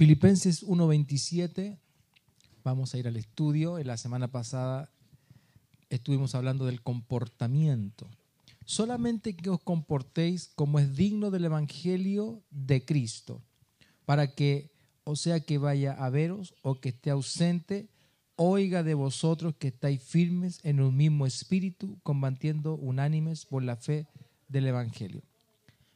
Filipenses 1.27, vamos a ir al estudio. En la semana pasada estuvimos hablando del comportamiento. Solamente que os comportéis como es digno del Evangelio de Cristo, para que, o sea que vaya a veros o que esté ausente, oiga de vosotros que estáis firmes en un mismo espíritu, combatiendo unánimes por la fe del Evangelio.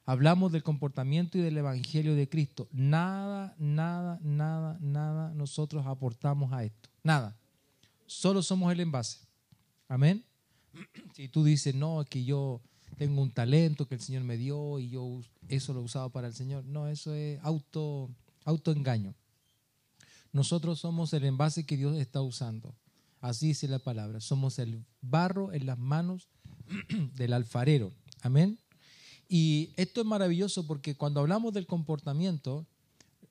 Hablamos del comportamiento y del Evangelio de Cristo. Nada, nada, nada, nada nosotros aportamos a esto. Nada. Solo somos el envase. Amén. Si tú dices, no, es que yo tengo un talento que el Señor me dio y yo eso lo he usado para el Señor. No, eso es auto, autoengaño. Nosotros somos el envase que Dios está usando. Así dice la palabra. Somos el barro en las manos del alfarero. Amén. Y esto es maravilloso porque cuando hablamos del comportamiento,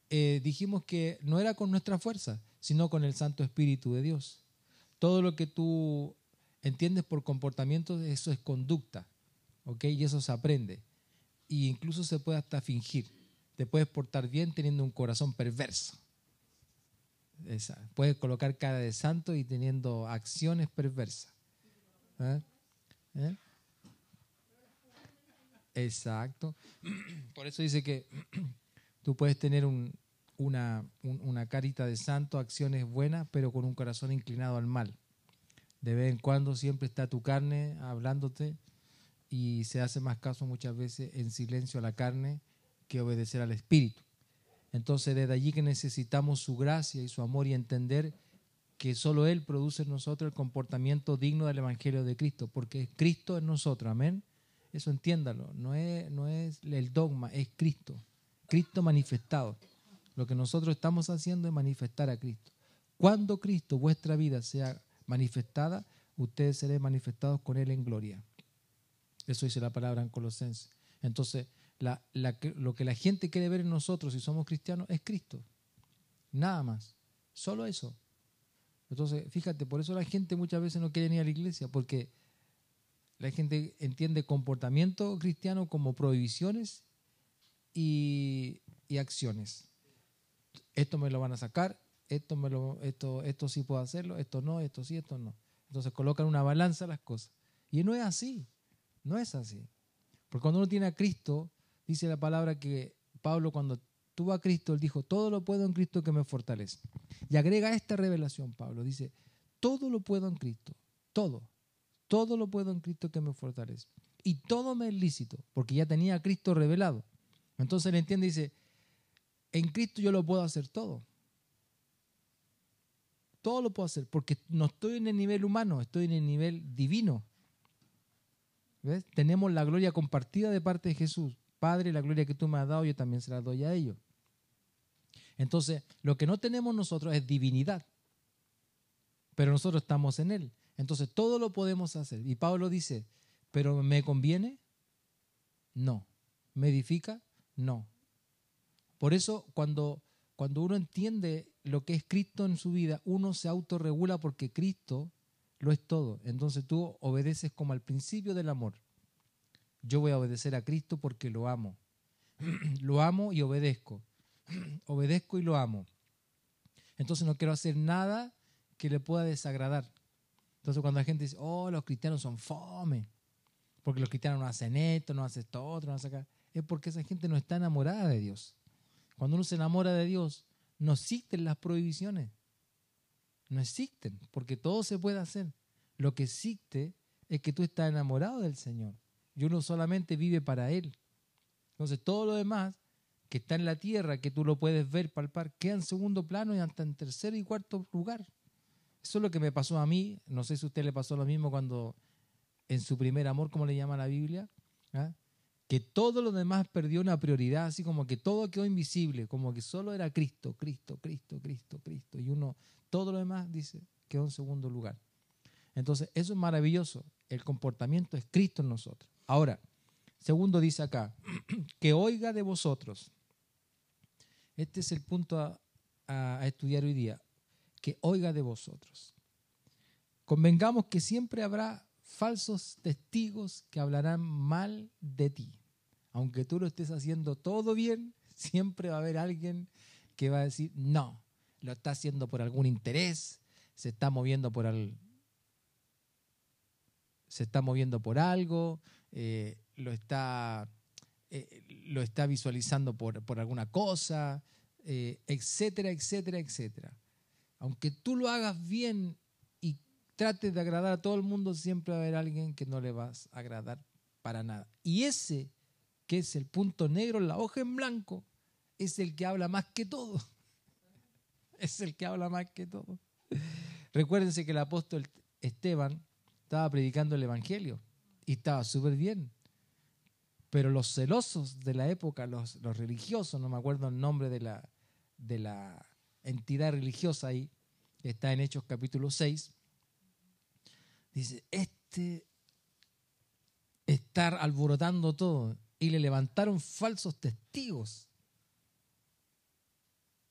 eh, dijimos que no era con nuestra fuerza, sino con el Santo Espíritu de Dios. Todo lo que tú entiendes por comportamiento, eso es conducta, ¿ok? Y eso se aprende. Y incluso se puede hasta fingir. Te puedes portar bien teniendo un corazón perverso. Puedes colocar cara de santo y teniendo acciones perversas. ¿Eh? ¿Eh? Exacto. Por eso dice que tú puedes tener una, carita de santo, acciones buenas, pero con un corazón inclinado al mal. De vez en cuando siempre está tu carne hablándote y se hace más caso muchas veces en silencio a la carne que obedecer al Espíritu. Entonces, desde allí que necesitamos su gracia y su amor y entender que solo Él produce en nosotros el comportamiento digno del Evangelio de Cristo, porque Cristo en nosotros, amén. Eso entiéndalo, no es, no es el dogma, es Cristo, Cristo manifestado. Lo que nosotros estamos haciendo es manifestar a Cristo. Cuando Cristo, vuestra vida, sea manifestada, ustedes serán manifestados con Él en gloria. Eso dice la palabra en Colosenses. Entonces, lo que la gente quiere ver en nosotros si somos cristianos es Cristo. Nada más. Solo eso. Entonces, fíjate, por eso la gente muchas veces no quiere ir a la iglesia, porque la gente entiende comportamiento cristiano como prohibiciones y, acciones. Esto me lo van a sacar, esto, me lo, esto, esto sí puedo hacerlo, esto no, esto sí, esto no. Entonces colocan una balanza las cosas. Y no es así, no es así. Porque cuando uno tiene a Cristo, dice la palabra que Pablo cuando tuvo a Cristo, él dijo, todo lo puedo en Cristo que me fortalece. Y agrega esta revelación, Pablo, dice, todo lo puedo en Cristo, todo. Todo lo puedo en Cristo que me fortalece. Y todo me es lícito, porque ya tenía a Cristo revelado. Entonces él entiende y dice, en Cristo yo lo puedo hacer todo. Todo lo puedo hacer, porque no estoy en el nivel humano, estoy en el nivel divino. ¿Ves? Tenemos la gloria compartida de parte de Jesús. Padre, la gloria que tú me has dado, yo también se la doy a ellos. Entonces, lo que no tenemos nosotros es divinidad, pero nosotros estamos en Él. Entonces todo lo podemos hacer. Y Pablo dice, pero ¿me conviene? No. ¿Me edifica? No. Por eso cuando, cuando uno entiende lo que es Cristo en su vida, uno se autorregula porque Cristo lo es todo. Entonces tú obedeces como al principio del amor. Yo voy a obedecer a Cristo porque lo amo. lo amo y obedezco. obedezco y lo amo. Entonces no quiero hacer nada que le pueda desagradar. Entonces cuando la gente dice, oh, los cristianos son fome, porque los cristianos no hacen esto, no hacen esto otro, no hacen acá, es porque esa gente no está enamorada de Dios. Cuando uno se enamora de Dios, no existen las prohibiciones. No existen, porque todo se puede hacer. Lo que existe es que tú estás enamorado del Señor y uno solamente vive para Él. Entonces todo lo demás que está en la tierra, que tú lo puedes ver, palpar, queda en segundo plano y hasta en tercer y cuarto lugar. Eso es lo que me pasó a mí. No sé si a usted le pasó lo mismo cuando en su primer amor, como le llama la Biblia, ¿ah? que todo lo demás perdió una prioridad, así como que todo quedó invisible, como que solo era Cristo, Cristo, Cristo, Cristo, Cristo. Y uno, todo lo demás, dice, quedó en segundo lugar. Entonces, eso es maravilloso. El comportamiento es Cristo en nosotros. Ahora, segundo dice acá, que oiga de vosotros. Este es el punto a estudiar hoy día que oiga de vosotros. Convengamos que siempre habrá falsos testigos que hablarán mal de ti. Aunque tú lo estés haciendo todo bien, siempre va a haber alguien que va a decir, no, lo está haciendo por algún interés, se está moviendo por al, se está moviendo por algo, eh, lo, está, eh, lo está visualizando por, por alguna cosa, eh, etcétera, etcétera, etcétera. Aunque tú lo hagas bien y trates de agradar a todo el mundo, siempre va a haber alguien que no le vas a agradar para nada. Y ese, que es el punto negro en la hoja en blanco, es el que habla más que todo. Es el que habla más que todo. Recuérdense que el apóstol Esteban estaba predicando el Evangelio y estaba súper bien. Pero los celosos de la época, los, religiosos, no me acuerdo el nombre de la, de la entidad religiosa ahí, está en Hechos capítulo 6, dice, este estar alborotando todo y le levantaron falsos testigos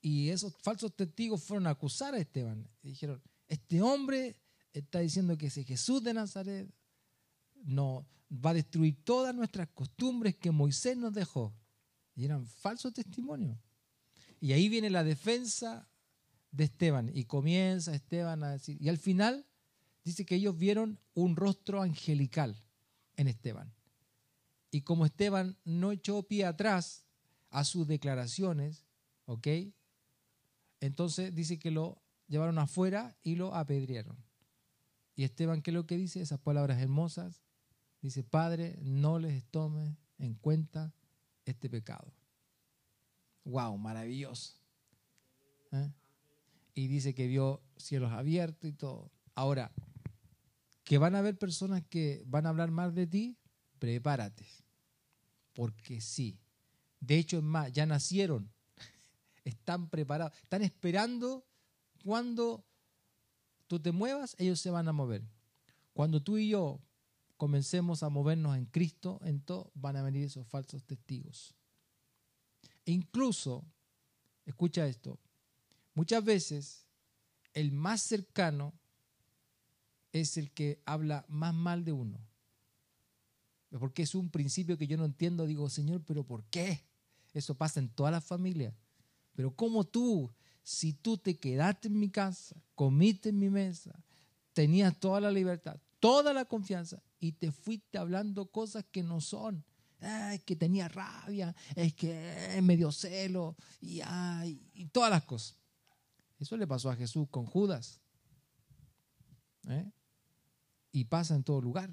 y esos falsos testigos fueron a acusar a Esteban. Y dijeron, este hombre está diciendo que ese Jesús de Nazaret no, va a destruir todas nuestras costumbres que Moisés nos dejó. Y eran falsos testimonios. Y ahí viene la defensa de Esteban. Y comienza Esteban a decir, y al final dice que ellos vieron un rostro angelical en Esteban. Y como Esteban no echó pie atrás a sus declaraciones, ¿ok? Entonces dice que lo llevaron afuera y lo apedrearon. Y Esteban, ¿qué es lo que dice? Esas palabras hermosas. Dice, Padre, no les tome en cuenta este pecado. ¡Wow! Maravilloso. ¿Eh? Y dice que vio cielos abiertos y todo. Ahora, que van a haber personas que van a hablar mal de ti, prepárate. Porque sí. De hecho, es más, ya nacieron están preparados, están esperando cuando tú te muevas, ellos se van a mover. Cuando tú y yo comencemos a movernos en Cristo, en todo, van a venir esos falsos testigos. E incluso, escucha esto, muchas veces el más cercano es el que habla más mal de uno. Porque es un principio que yo no entiendo. Digo, Señor, pero ¿por qué? Eso pasa en toda la familia. Pero como tú, si tú te quedaste en mi casa, comiste en mi mesa, tenías toda la libertad, toda la confianza y te fuiste hablando cosas que no son. es que tenía rabia, es que me dio celo y, y todas las cosas. Eso le pasó a Jesús con Judas. ¿eh? Y pasa en todo lugar.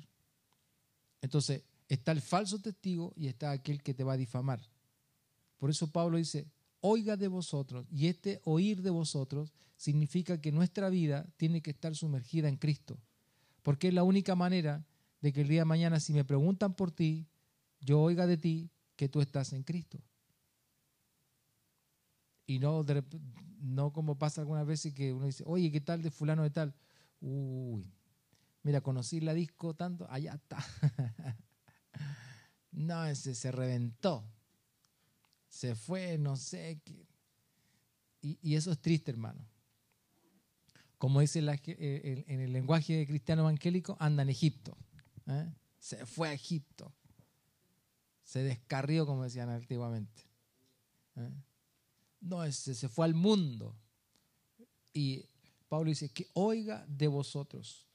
Entonces, está el falso testigo y está aquel que te va a difamar. Por eso Pablo dice, oiga de vosotros. Y este oír de vosotros significa que nuestra vida tiene que estar sumergida en Cristo. Porque es la única manera de que el día de mañana, si me preguntan por ti, yo oiga de ti que tú estás en Cristo. Y no, no como pasa algunas veces que uno dice, oye, ¿qué tal de fulano de tal? Uy, mira, conocí la disco tanto, allá está. no, ese se reventó se fue, no sé. Qué. Y, eso es triste, hermano. Como dice eh, en el lenguaje cristiano evangélico, anda en Egipto. ¿eh? Se fue a Egipto. Se descarrió, como decían antiguamente. ¿eh? No, se, se fue al mundo. Y Pablo dice que oiga de vosotros.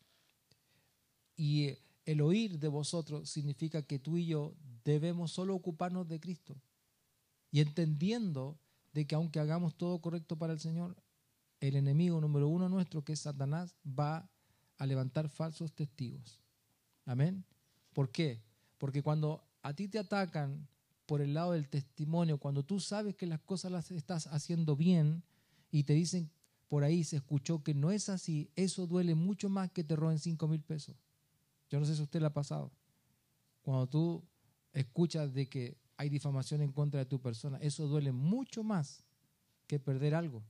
Y el oír de vosotros significa que tú y yo debemos solo ocuparnos de Cristo y entendiendo de que aunque hagamos todo correcto para el Señor, el enemigo número uno nuestro, que es Satanás, va a levantar falsos testigos. Amén. ¿Por qué? Porque cuando a ti te atacan por el lado del testimonio, cuando tú sabes que las cosas las estás haciendo bien y te dicen por ahí se escuchó que no es así, eso duele mucho más que te roben cinco mil pesos. Yo no sé si usted le ha pasado. Cuando tú escuchas de que hay difamación en contra de tu persona, eso duele mucho más que perder algo.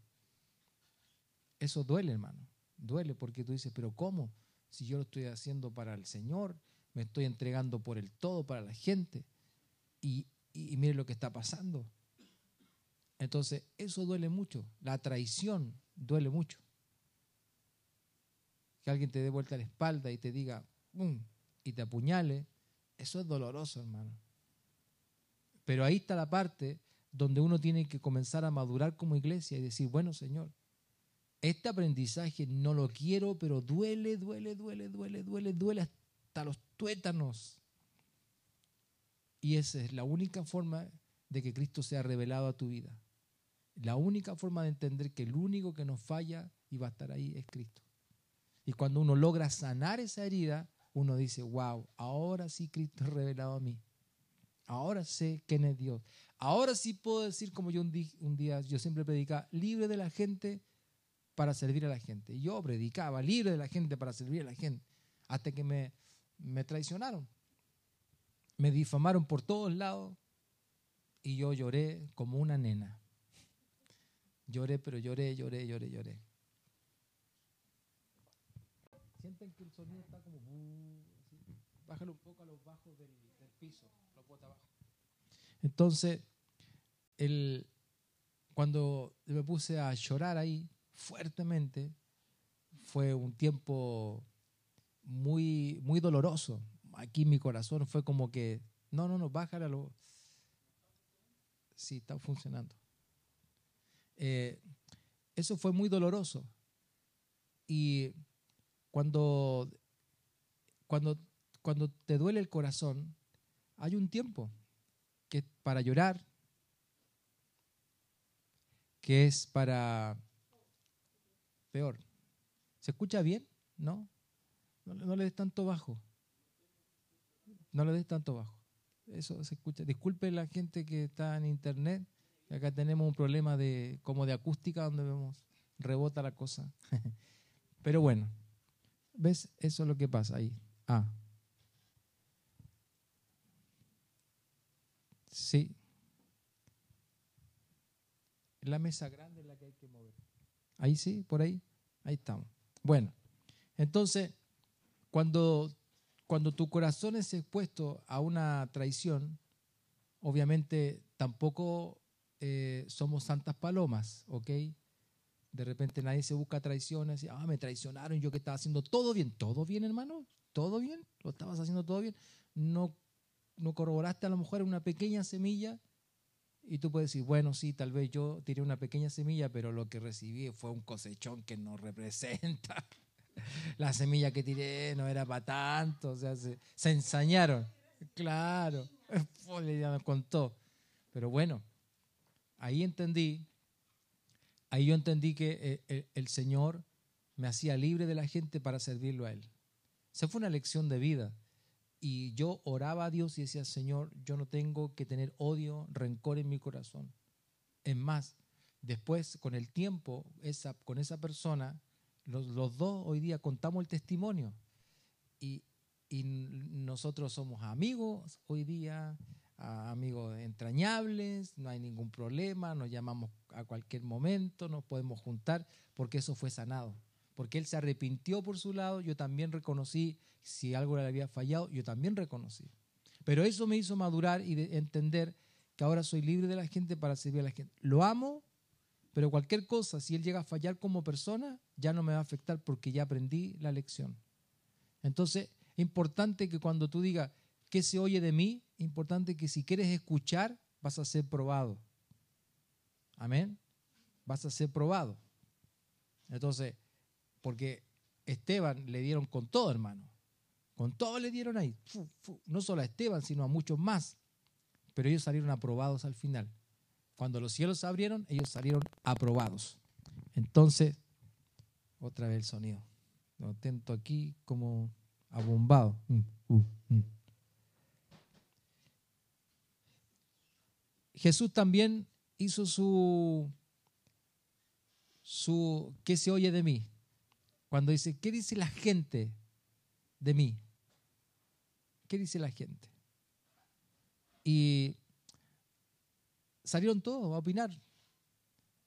Eso duele, hermano. Duele porque tú dices, pero ¿cómo? Si yo lo estoy haciendo para el Señor, me estoy entregando por el todo para la gente. Y, y, mire lo que está pasando. Entonces, eso duele mucho. La traición duele mucho. Que alguien te dé vuelta la espalda y te diga, ¡pum! y te apuñale, eso es doloroso, hermano. Pero ahí está la parte donde uno tiene que comenzar a madurar como iglesia y decir, bueno, Señor, este aprendizaje no lo quiero, pero duele, duele, duele, duele, duele, duele hasta los tuétanos. Y esa es la única forma de que Cristo sea revelado a tu vida. La única forma de entender que el único que nos falla y va a estar ahí es Cristo. Y cuando uno logra sanar esa herida, uno dice, wow, ahora sí Cristo es revelado a mí. Ahora sé quién es Dios. Ahora sí puedo decir, como yo un día, yo siempre predicaba, libre de la gente para servir a la gente. Yo predicaba, libre de la gente para servir a la gente, hasta que me, me traicionaron. Me difamaron por todos lados y yo lloré como una nena. Lloré, pero lloré, lloré, lloré, lloré. Sienten que el sonido está como... Bájalo un poco a los bajos del, piso, los botas abajo. Entonces, el, cuando me puse a llorar ahí fuertemente, fue un tiempo muy, muy doloroso. Aquí mi corazón fue como que, no, no, no, bájale a los... Sí, está funcionando. Eh, eso fue muy doloroso. Y cuando, cuando, cuando te duele el corazón, hay un tiempo que para llorar, que es para peor. ¿Se escucha bien? ¿No? No, le des tanto bajo. No le des tanto bajo. Eso se escucha. Disculpe la gente que está en internet. Acá tenemos un problema de como de acústica donde vemos rebota la cosa. Pero bueno, ¿ves? Eso es lo que pasa ahí. Ah. Sí. La mesa grande es la que hay que mover. Ahí sí, por ahí. Ahí estamos. Bueno, entonces, cuando, cuando tu corazón es expuesto a una traición, obviamente tampoco eh, somos santas palomas, ¿ok? De repente nadie se busca traiciones y, ah, me traicionaron, yo que estaba haciendo todo bien. ¿Todo bien, hermano? ¿Todo bien? ¿Lo estabas haciendo todo bien? No, no corroboraste a lo mejor una pequeña semilla y tú puedes decir, bueno, sí, tal vez yo tiré una pequeña semilla, pero lo que recibí fue un cosechón que no representa. La semilla que tiré no era para tanto, o sea, se, ensañaron. Claro, ya me contó. Pero bueno, ahí entendí, ahí yo entendí que eh, el Señor me hacía libre de la gente para servirlo a Él. Esa fue una lección de vida. Y yo oraba a Dios y decía, Señor, yo no tengo que tener odio, rencor en mi corazón. Es más, después, con el tiempo, esa, con esa persona, los, dos hoy día contamos el testimonio. Y, y nosotros somos amigos hoy día, amigos entrañables, no hay ningún problema, nos llamamos a cualquier momento, nos podemos juntar, porque eso fue sanado. Porque él se arrepintió por su lado, yo también reconocí si algo le había fallado, yo también reconocí. Pero eso me hizo madurar y entender que ahora soy libre de la gente para servir a la gente. Lo amo, pero cualquier cosa, si él llega a fallar como persona, ya no me va a afectar porque ya aprendí la lección. Entonces, importante que cuando tú digas, ¿qué se oye de mí? Importante que si quieres escuchar, vas a ser probado. Amén. Vas a ser probado. Entonces, porque Esteban le dieron con todo, hermano. Con todo le dieron ahí. No solo a Esteban, sino a muchos más. Pero ellos salieron aprobados al final. Cuando los cielos se abrieron, ellos salieron aprobados. Entonces, otra vez el sonido. Lo atento aquí como abombado. Mm, uh, mm. Jesús también hizo su, su, ¿qué se oye de mí? Cuando dice, ¿qué dice la gente de mí? ¿Qué dice la gente? Y salieron todos a opinar.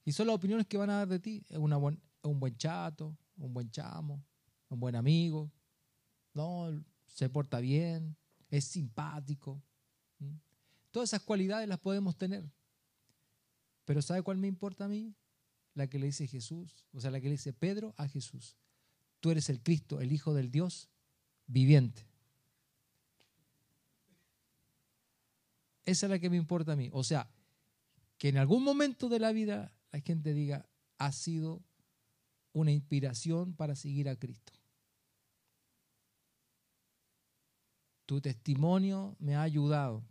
Y son las opiniones que van a dar de ti. Es una un buen chato, un buen chamo, un buen amigo. No, se porta bien, es simpático. Todas esas cualidades las podemos tener. Pero ¿sabe cuál me importa a mí? La que le dice Jesús, o sea, la que le dice Pedro a Jesús. Tú eres el Cristo, el Hijo del Dios viviente. Esa es la que me importa a mí. O sea, que en algún momento de la vida la gente diga, ha sido una inspiración para seguir a Cristo. Tu testimonio me ha ayudado.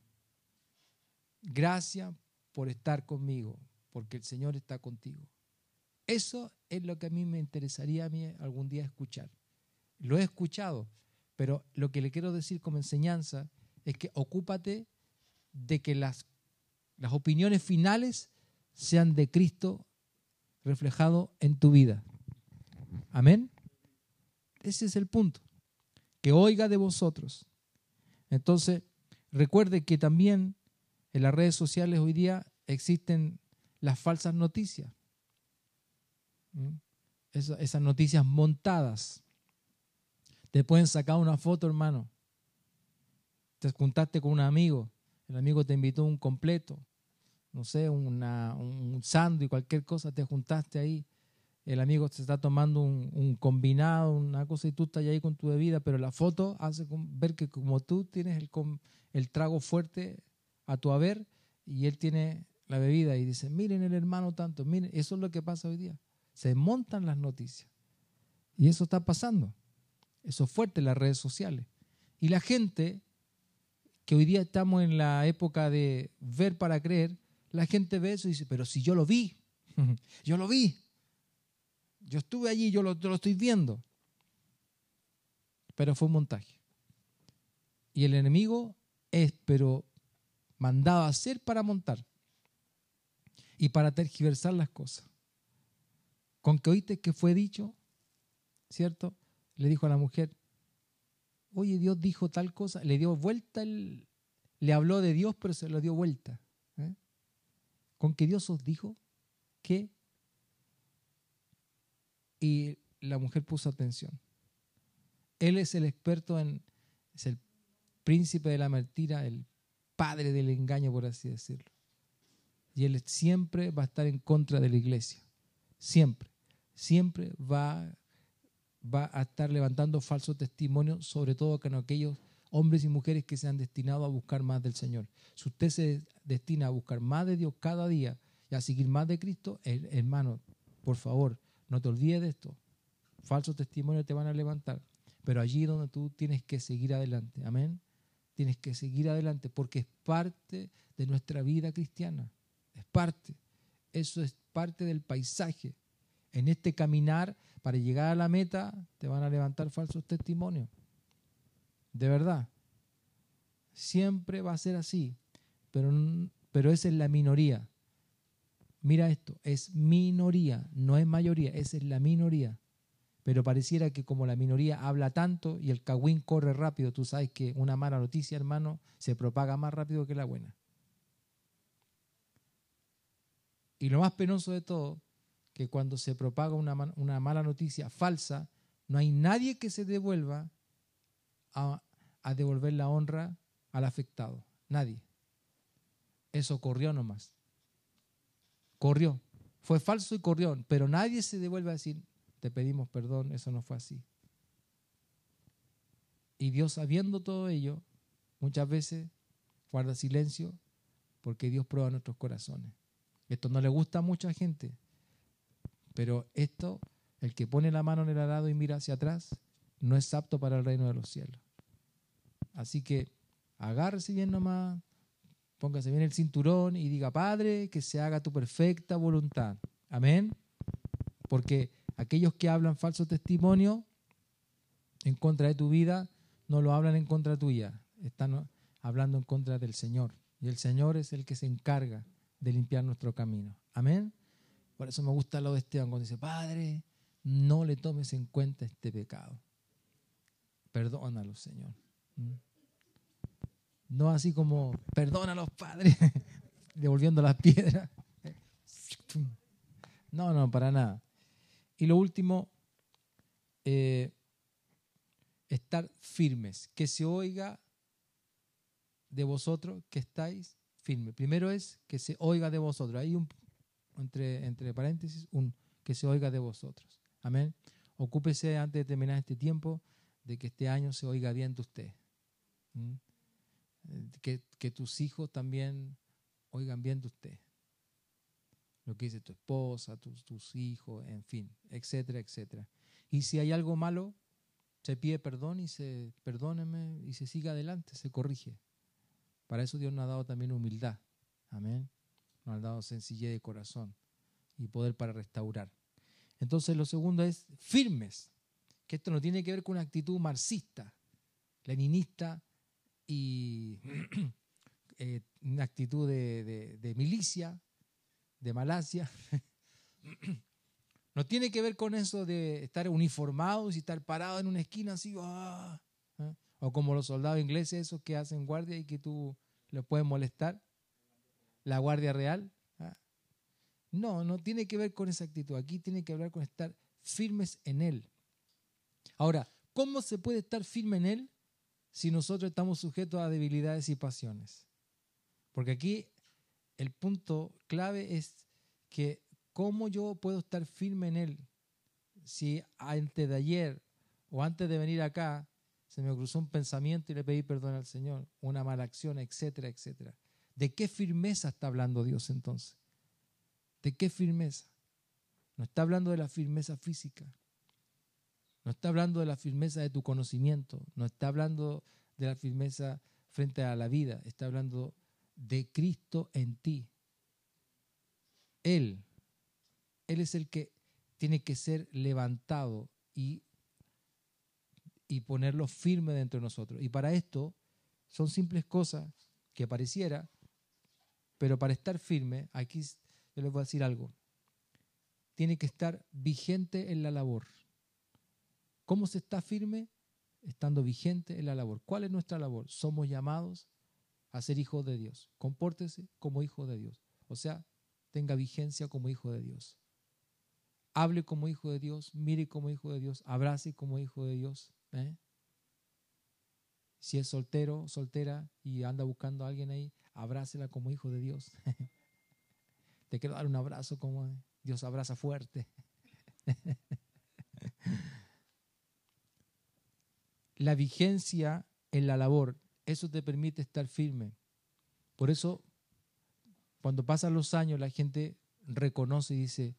Gracias por estar conmigo, porque el Señor está contigo. Eso es lo que a mí me interesaría a mí algún día escuchar. Lo he escuchado, pero lo que le quiero decir como enseñanza es que ocúpate de que las, las opiniones finales sean de Cristo reflejado en tu vida. Amén. Ese es el punto. Que oiga de vosotros. Entonces, recuerde que también en las redes sociales hoy día existen las falsas noticias. esas noticias montadas. Te pueden sacar una foto, hermano. Te juntaste con un amigo. El amigo te invitó a un completo. No sé, una, un sándwich, cualquier cosa, te juntaste ahí el amigo se está tomando un, combinado, una cosa y tú estás ahí con tu bebida, pero la foto hace ver que como tú tienes el, el trago fuerte a tu haber y él tiene la bebida y dice, miren el hermano tanto, miren, eso es lo que pasa hoy día. Se montan las noticias. Y eso está pasando. Eso es fuerte en las redes sociales. Y la gente, que hoy día estamos en la época de ver para creer, la gente ve eso y dice, pero si yo lo vi, yo lo vi, yo estuve allí, yo lo, lo estoy viendo. Pero fue un montaje. Y el enemigo es, pero mandado a hacer para montar y para tergiversar las cosas. Con que oíste que fue dicho, ¿cierto? Le dijo a la mujer, oye, Dios dijo tal cosa, le dio vuelta, el, le habló de Dios, pero se lo dio vuelta. Con que Dios os dijo que y la mujer puso atención. Él es el experto en, es el príncipe de la mentira, el padre del engaño, por así decirlo. Y él siempre va a estar en contra de la iglesia. Siempre. Siempre va, va a estar levantando falsos testimonios, sobre todo con aquellos hombres y mujeres que se han destinado a buscar más del Señor. Si usted se destina a buscar más de Dios cada día y a seguir más de Cristo, hermano, por favor, no te olvides de esto. Falsos testimonios te van a levantar. Pero allí donde tú tienes que seguir adelante. Amén. Tienes que seguir adelante porque es parte de nuestra vida cristiana. Es parte. Eso es parte del paisaje. En este caminar para llegar a la meta te van a levantar falsos testimonios. De verdad. Siempre va a ser así. Pero, pero esa es la minoría. Mira esto, es minoría, no es mayoría, esa es la minoría. Pero pareciera que como la minoría habla tanto y el cagüín corre rápido, tú sabes que una mala noticia, hermano, se propaga más rápido que la buena. Y lo más penoso de todo, que cuando se propaga una, una mala noticia falsa, no hay nadie que se devuelva a, a devolver la honra al afectado. Nadie. Eso corrió nomás corrió. Fue falso y corrió, pero nadie se devuelve a decir, te pedimos perdón, eso no fue así. Y Dios, sabiendo todo ello, muchas veces guarda silencio porque Dios prueba nuestros corazones. Esto no le gusta a mucha gente, pero esto, el que pone la mano en el arado y mira hacia atrás, no es apto para el reino de los cielos. Así que agárrese bien nomás, Póngase bien el cinturón y diga, Padre, que se haga tu perfecta voluntad. Amén. Porque aquellos que hablan falso testimonio en contra de tu vida, no lo hablan en contra tuya, están hablando en contra del Señor. Y el Señor es el que se encarga de limpiar nuestro camino. Amén. Por eso me gusta lo de Esteban cuando dice, Padre, no le tomes en cuenta este pecado. Perdónalo, Señor. ¿Mm? No así como, perdona a los padres, devolviendo las piedras. No, no, para nada. Y lo último, eh, estar firmes, que se oiga de vosotros que estáis firmes. Primero es que se oiga de vosotros. Hay un, entre, entre paréntesis, un que se oiga de vosotros. Amén. Ocúpese antes de terminar este tiempo de que este año se oiga bien de usted. ¿Mm? Que, tus hijos también oigan bien de usted. lo que dice tu esposa, tus, tus hijos, en fin, etcétera, etcétera. Y si hay algo malo, se pide perdón y se perdóneme y se sigue adelante, se corrige. Para eso Dios nos ha dado también humildad. Amén. Nos ha dado sencillez de corazón y poder para restaurar. Entonces lo segundo es firmes, que esto no tiene que ver con una actitud marxista, leninista y eh, una actitud de milicia, de Malasia. No tiene que ver con eso de estar uniformados y estar parados en una esquina así, ¡ah! ¿eh? o como los soldados ingleses esos que hacen guardia y que tú les puedes molestar, la guardia real. ¿ah? No, no tiene que ver con esa actitud. Aquí tiene que hablar con estar firmes en Él. Ahora, ¿cómo se puede estar firme en Él si nosotros estamos sujetos a debilidades y pasiones? Porque aquí el punto clave es que ¿cómo yo puedo estar firme en Él si antes de ayer o antes de venir acá se me cruzó un pensamiento y le pedí perdón al Señor, una mala acción, etcétera, etcétera? ¿De qué firmeza está hablando Dios entonces? ¿De qué firmeza? No está hablando de la firmeza física. No está hablando de la firmeza de tu conocimiento. No está hablando de la firmeza frente a la vida. Está hablando de Cristo en ti. Él él es el que tiene que ser levantado y, y ponerlo firme dentro de nosotros. Y para esto son simples cosas que pareciera, pero para estar firme, aquí yo les voy a decir algo, tiene que estar vigente en la labor. ¿Cómo se está firme? Estando vigente en la labor. ¿Cuál es nuestra labor? Somos llamados a ser hijos de Dios. Compórtese como hijo de Dios. O sea, tenga vigencia como hijo de Dios hable como hijo de Dios, mire como hijo de Dios, abrace como hijo de Dios. ¿eh? Si es soltero, soltera y anda buscando a alguien ahí, abrácela como hijo de Dios. Te quiero dar un abrazo como Dios abraza fuerte. la vigencia en la labor, eso te permite estar firme. Por eso, cuando pasan los años, la gente reconoce y dice,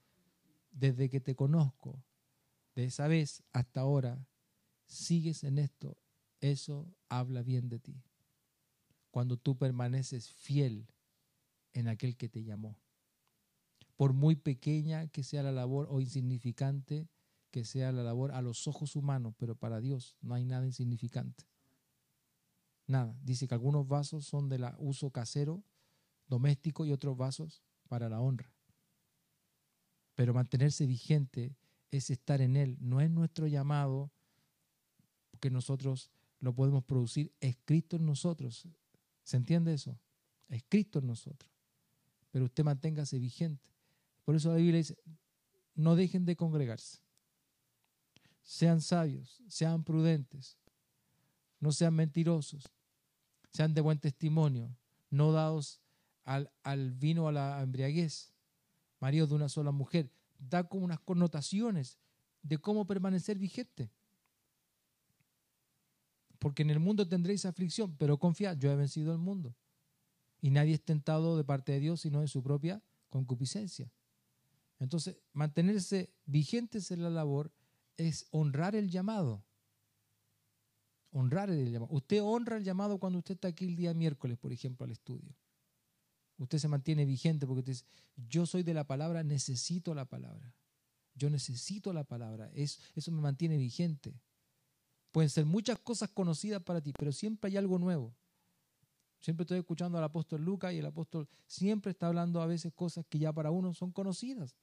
desde que te conozco, de esa vez hasta ahora, sigues en esto, eso habla bien de ti. Cuando tú permaneces fiel en aquel que te llamó. Por muy pequeña que sea la labor o insignificante que sea la labor a los ojos humanos, pero para Dios no hay nada insignificante. Nada. Dice que algunos vasos son de la uso casero, doméstico y otros vasos para la honra. Pero mantenerse vigente es estar en Él, no es nuestro llamado que nosotros lo podemos producir escrito en nosotros. ¿Se entiende eso? Escrito en nosotros. Pero usted manténgase vigente. Por eso la Biblia dice, no dejen de congregarse. Sean sabios, sean prudentes, no sean mentirosos, sean de buen testimonio, no dados al, vino a la embriaguez, marido de una sola mujer, da como unas connotaciones de cómo permanecer vigente. Porque en el mundo tendréis aflicción, pero confiad, yo he vencido el mundo. Y nadie es tentado de parte de Dios, sino de su propia concupiscencia. Entonces, mantenerse vigentes en la labor es honrar el llamado. Honrar el llamado. Usted honra el llamado cuando usted está aquí el día miércoles, por ejemplo, al estudio. Usted se mantiene vigente porque usted dice, yo soy de la palabra, necesito la palabra. Yo necesito la palabra. Eso, eso me mantiene vigente. Pueden ser muchas cosas conocidas para ti, pero siempre hay algo nuevo. Siempre estoy escuchando al apóstol Lucas y el apóstol siempre está hablando a veces cosas que ya para uno son conocidas.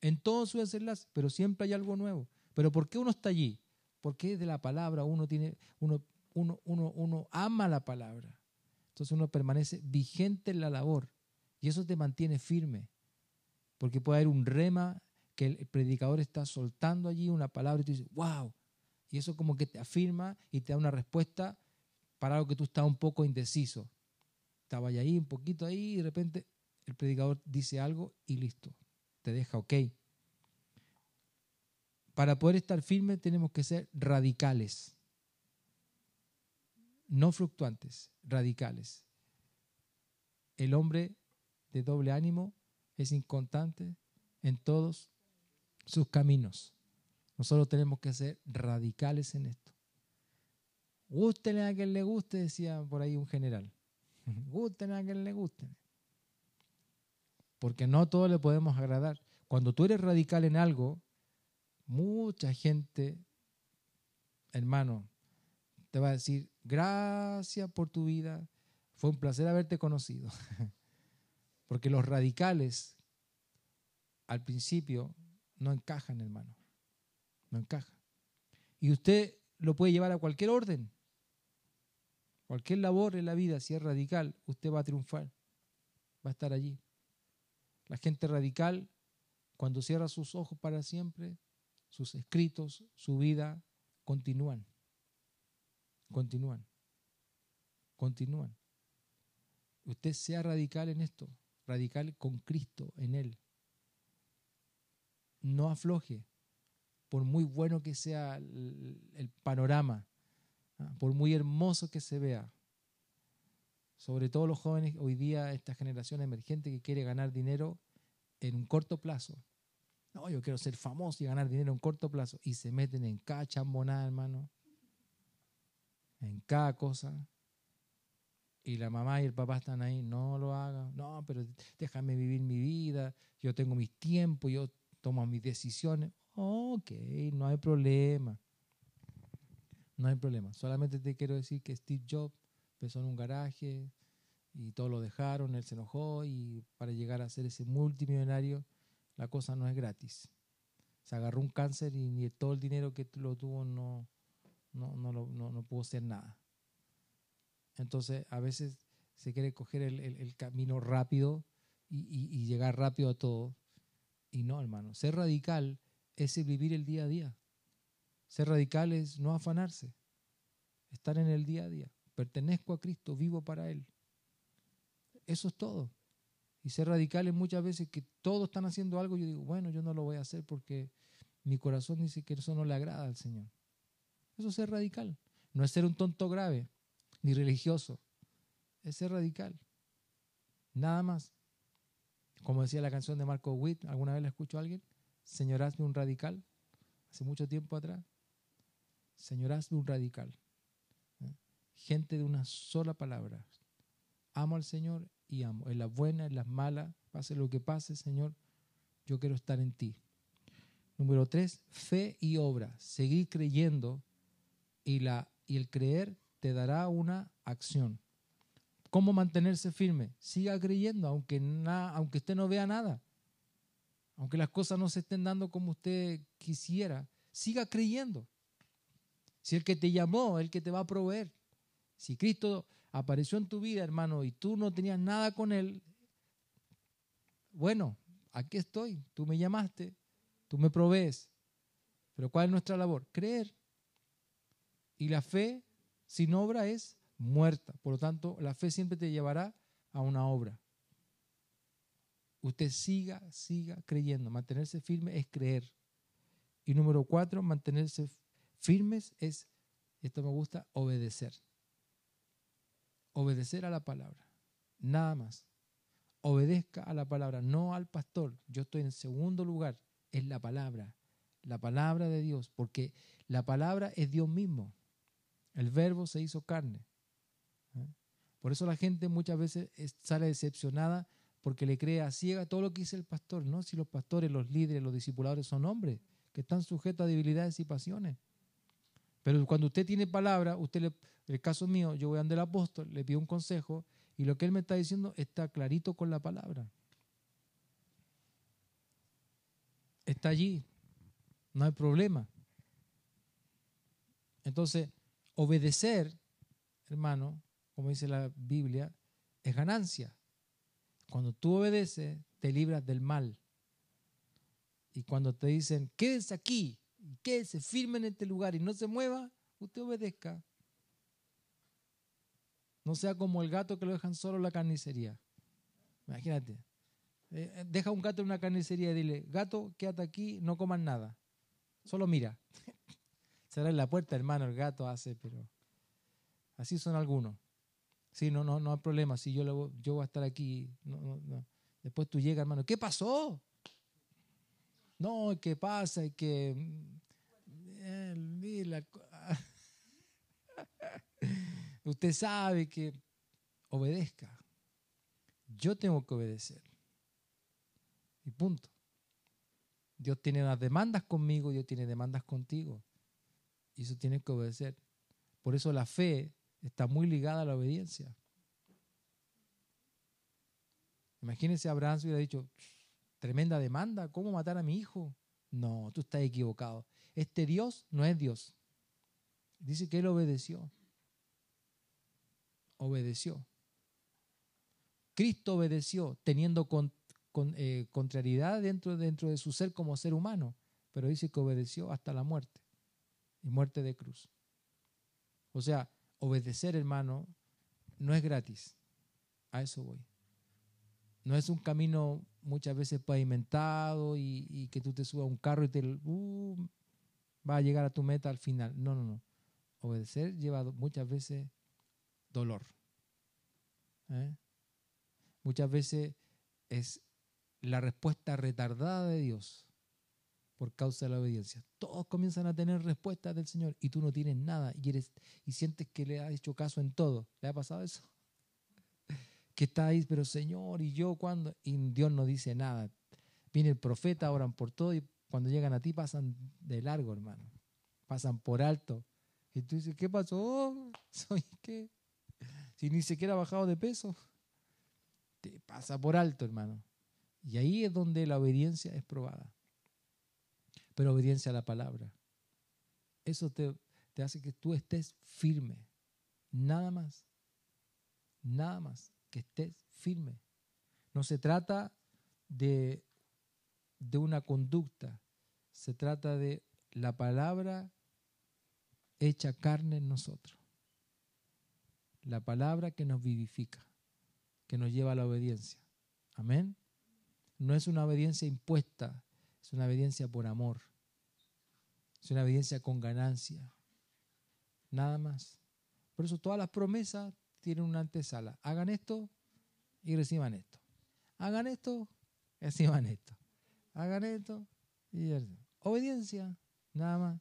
En todos sus desenlaces, pero siempre hay algo nuevo. Pero ¿por qué uno está allí? Porque de la palabra, uno, tiene, uno, uno, uno, uno ama la palabra. Entonces uno permanece vigente en la labor y eso te mantiene firme. Porque puede haber un rema que el predicador está soltando allí una palabra y tú dices, wow. Y eso como que te afirma y te da una respuesta para algo que tú estás un poco indeciso. Estaba ahí, un poquito ahí, y de repente el predicador dice algo y listo, te deja ok. Para poder estar firme tenemos que ser radicales no fluctuantes, radicales. El hombre de doble ánimo es inconstante en todos sus caminos. Nosotros tenemos que ser radicales en esto. Gústele a quien le guste, decía por ahí un general. Gústele a quien le guste. Porque no todo le podemos agradar. Cuando tú eres radical en algo, mucha gente, hermano, te va a decir, gracias por tu vida, fue un placer haberte conocido. Porque los radicales al principio no encajan, hermano. No encaja. Y usted lo puede llevar a cualquier orden. Cualquier labor en la vida, si es radical, usted va a triunfar. Va a estar allí. La gente radical, cuando cierra sus ojos para siempre, sus escritos, su vida, continúan. Continúan. Continúan. Usted sea radical en esto, radical con Cristo en Él. No afloje, por muy bueno que sea el, panorama, ¿ah? por muy hermoso que se vea. Sobre todo los jóvenes, hoy día, esta generación emergente que quiere ganar dinero en un corto plazo. No, yo quiero ser famoso y ganar dinero en corto plazo. Y se meten en cada chambonada, hermano. En cada cosa y la mamá y el papá están ahí, no lo haga, no, pero déjame vivir mi vida, yo tengo mis tiempos, yo tomo mis decisiones. Ok, no hay problema. No hay problema. Solamente te quiero decir que Steve Jobs empezó en un garaje y todos lo dejaron, él se enojó y para llegar a ser ese multimillonario, la cosa no es gratis. Se agarró un cáncer y ni todo el dinero que lo tuvo no, no, no, no, no pudo ser nada. Entonces, a veces se quiere coger el, camino rápido y, llegar rápido a todo. Y no, hermano. Ser radical es vivir el día a día. Ser radical es no afanarse. Estar en el día a día. Pertenezco a Cristo, vivo para Él. Eso es todo. Y ser radical es muchas veces que todos están haciendo algo. Yo digo, bueno, yo no lo voy a hacer porque mi corazón dice que eso no le agrada al Señor. Eso es ser radical. No es ser un tonto grave ni religioso. Es ser radical. Nada más. Como decía la canción de Marco Witt, ¿alguna vez la escuchó alguien? Señor, hazme un radical. Hace mucho tiempo atrás. Señor, hazme un radical. ¿Eh? Gente de una sola palabra. Amo al Señor y amo. En las buenas, en las malas, pase lo que pase, Señor, yo quiero estar en ti. Número tres, fe y obra. Seguir creyendo y, la, y el creer te dará una acción. ¿Cómo mantenerse firme? Siga creyendo, aunque, aunque usted no vea nada. Aunque las cosas no se estén dando como usted quisiera, siga creyendo. Si el que te llamó, el que te va a proveer. Si Cristo apareció en tu vida, hermano, y tú no tenías nada con Él, bueno, aquí estoy, tú me llamaste, tú me provees. Pero ¿cuál es nuestra labor? Creer. Y la fe sin obra es muerta. Por lo tanto, la fe siempre te llevará a una obra. Usted siga, siga creyendo. Mantenerse firme es creer. Y número cuatro, mantenerse firmes es, esto me gusta, obedecer. Obedecer a la palabra. Nada más. Obedezca a la palabra, no al pastor. Yo estoy en segundo lugar. Es la palabra. La palabra de Dios. Porque la palabra es Dios mismo. El verbo se hizo carne. ¿eh? Por eso la gente muchas veces sale decepcionada porque le cree a ciega todo lo que dice el pastor. No, si los pastores, los líderes, los discipuladores son hombres que están sujetos a debilidades y pasiones. Pero cuando usted tiene palabra, usted le, el caso mío, yo voy a andar el apóstol, le pido un consejo y lo que él me está diciendo está clarito con la palabra. Está allí, no hay problema. Entonces, Obedecer, hermano, como dice la Biblia, es ganancia. Cuando tú obedeces, te libras del mal. Y cuando te dicen, quédese aquí, quédese firme en este lugar y no se mueva, usted obedezca. No sea como el gato que lo dejan solo en la carnicería. Imagínate. Eh, eh, deja un gato en una carnicería y dile, gato, quédate aquí, no comas nada. Solo mira. cerrar la puerta, hermano, el gato hace, pero así son algunos. Sí, no, no, no hay problema, si yo, yo voy a estar aquí, no, no, Después tú llegas, hermano, ¿qué pasó? No, ¿qué pasa? Que... Eh, usted sabe que obedezca. Yo tengo que obedecer. Y punto. Dios tiene unas demandas conmigo, Dios tiene demandas contigo. Y eso tiene que obedecer. Por eso la fe está muy ligada a la obediencia. Imagínense Abraham se hubiera dicho, tremenda demanda, ¿cómo matar a mi hijo? No, tú estás equivocado. Este Dios no es Dios. Dice que él obedeció. Obedeció. Cristo obedeció teniendo eh, contrariedad dentro, dentro de su ser como ser humano, pero dice que obedeció hasta la muerte y muerte de cruz. O sea, obedecer, hermano, no es gratis. A eso voy. No es un camino muchas veces pavimentado y, que tú te subas a un carro y te uh, va a llegar a tu meta al final. No, no, no. Obedecer lleva muchas veces dolor. ¿eh? Muchas veces es la respuesta retardada de Dios por causa de la obediencia. Todos comienzan a tener respuestas del Señor y tú no tienes nada y, eres, y sientes que le has hecho caso en todo. ¿Le ha pasado eso? Que está ahí, pero Señor, ¿y yo cuándo? Y Dios no dice nada. Viene el profeta, oran por todo y cuando llegan a ti pasan de largo, hermano. Pasan por alto. Y tú dices, ¿qué pasó? ¿Soy qué? Si ni siquiera ha bajado de peso te pasa por alto, hermano. Y ahí es donde la obediencia es probada. Pero obediencia a la palabra. Eso te, te hace que tú estés firme. Nada más. Nada más. Que estés firme. No se trata de, de una conducta. Se trata de la palabra hecha carne en nosotros. La palabra que nos vivifica que nos lleva a la obediencia. Amén. No es una obediencia impuesta, es una obediencia por amor. Es una obediencia con ganancia. Nada más. Por eso todas las promesas tienen una antesala. Hagan esto y reciban esto. Hagan esto y reciban esto. Hagan esto y obediencia, nada más.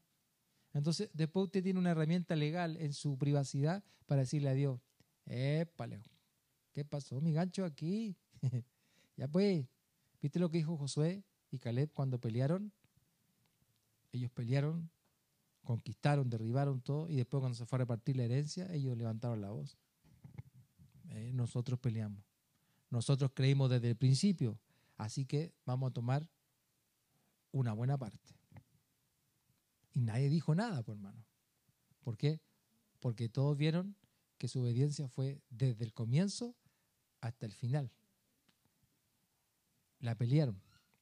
Entonces, después usted tiene una herramienta legal en su privacidad para decirle a Dios, épale, ¿Qué pasó, mi gancho aquí? ya pues, ¿viste lo que dijo Josué y Caleb cuando pelearon? Ellos pelearon, conquistaron, derribaron todo y después cuando se fue a repartir la herencia, ellos levantaron la voz. Eh, nosotros peleamos. Nosotros creímos desde el principio, así que vamos a tomar una buena parte. Y nadie dijo nada, pues hermano. ¿Por qué? Porque todos vieron que su obediencia fue desde el comienzo hasta el final. La pelearon.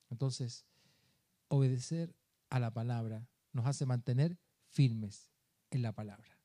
Entonces, obedecer a la palabra nos hace mantener firmes en la palabra.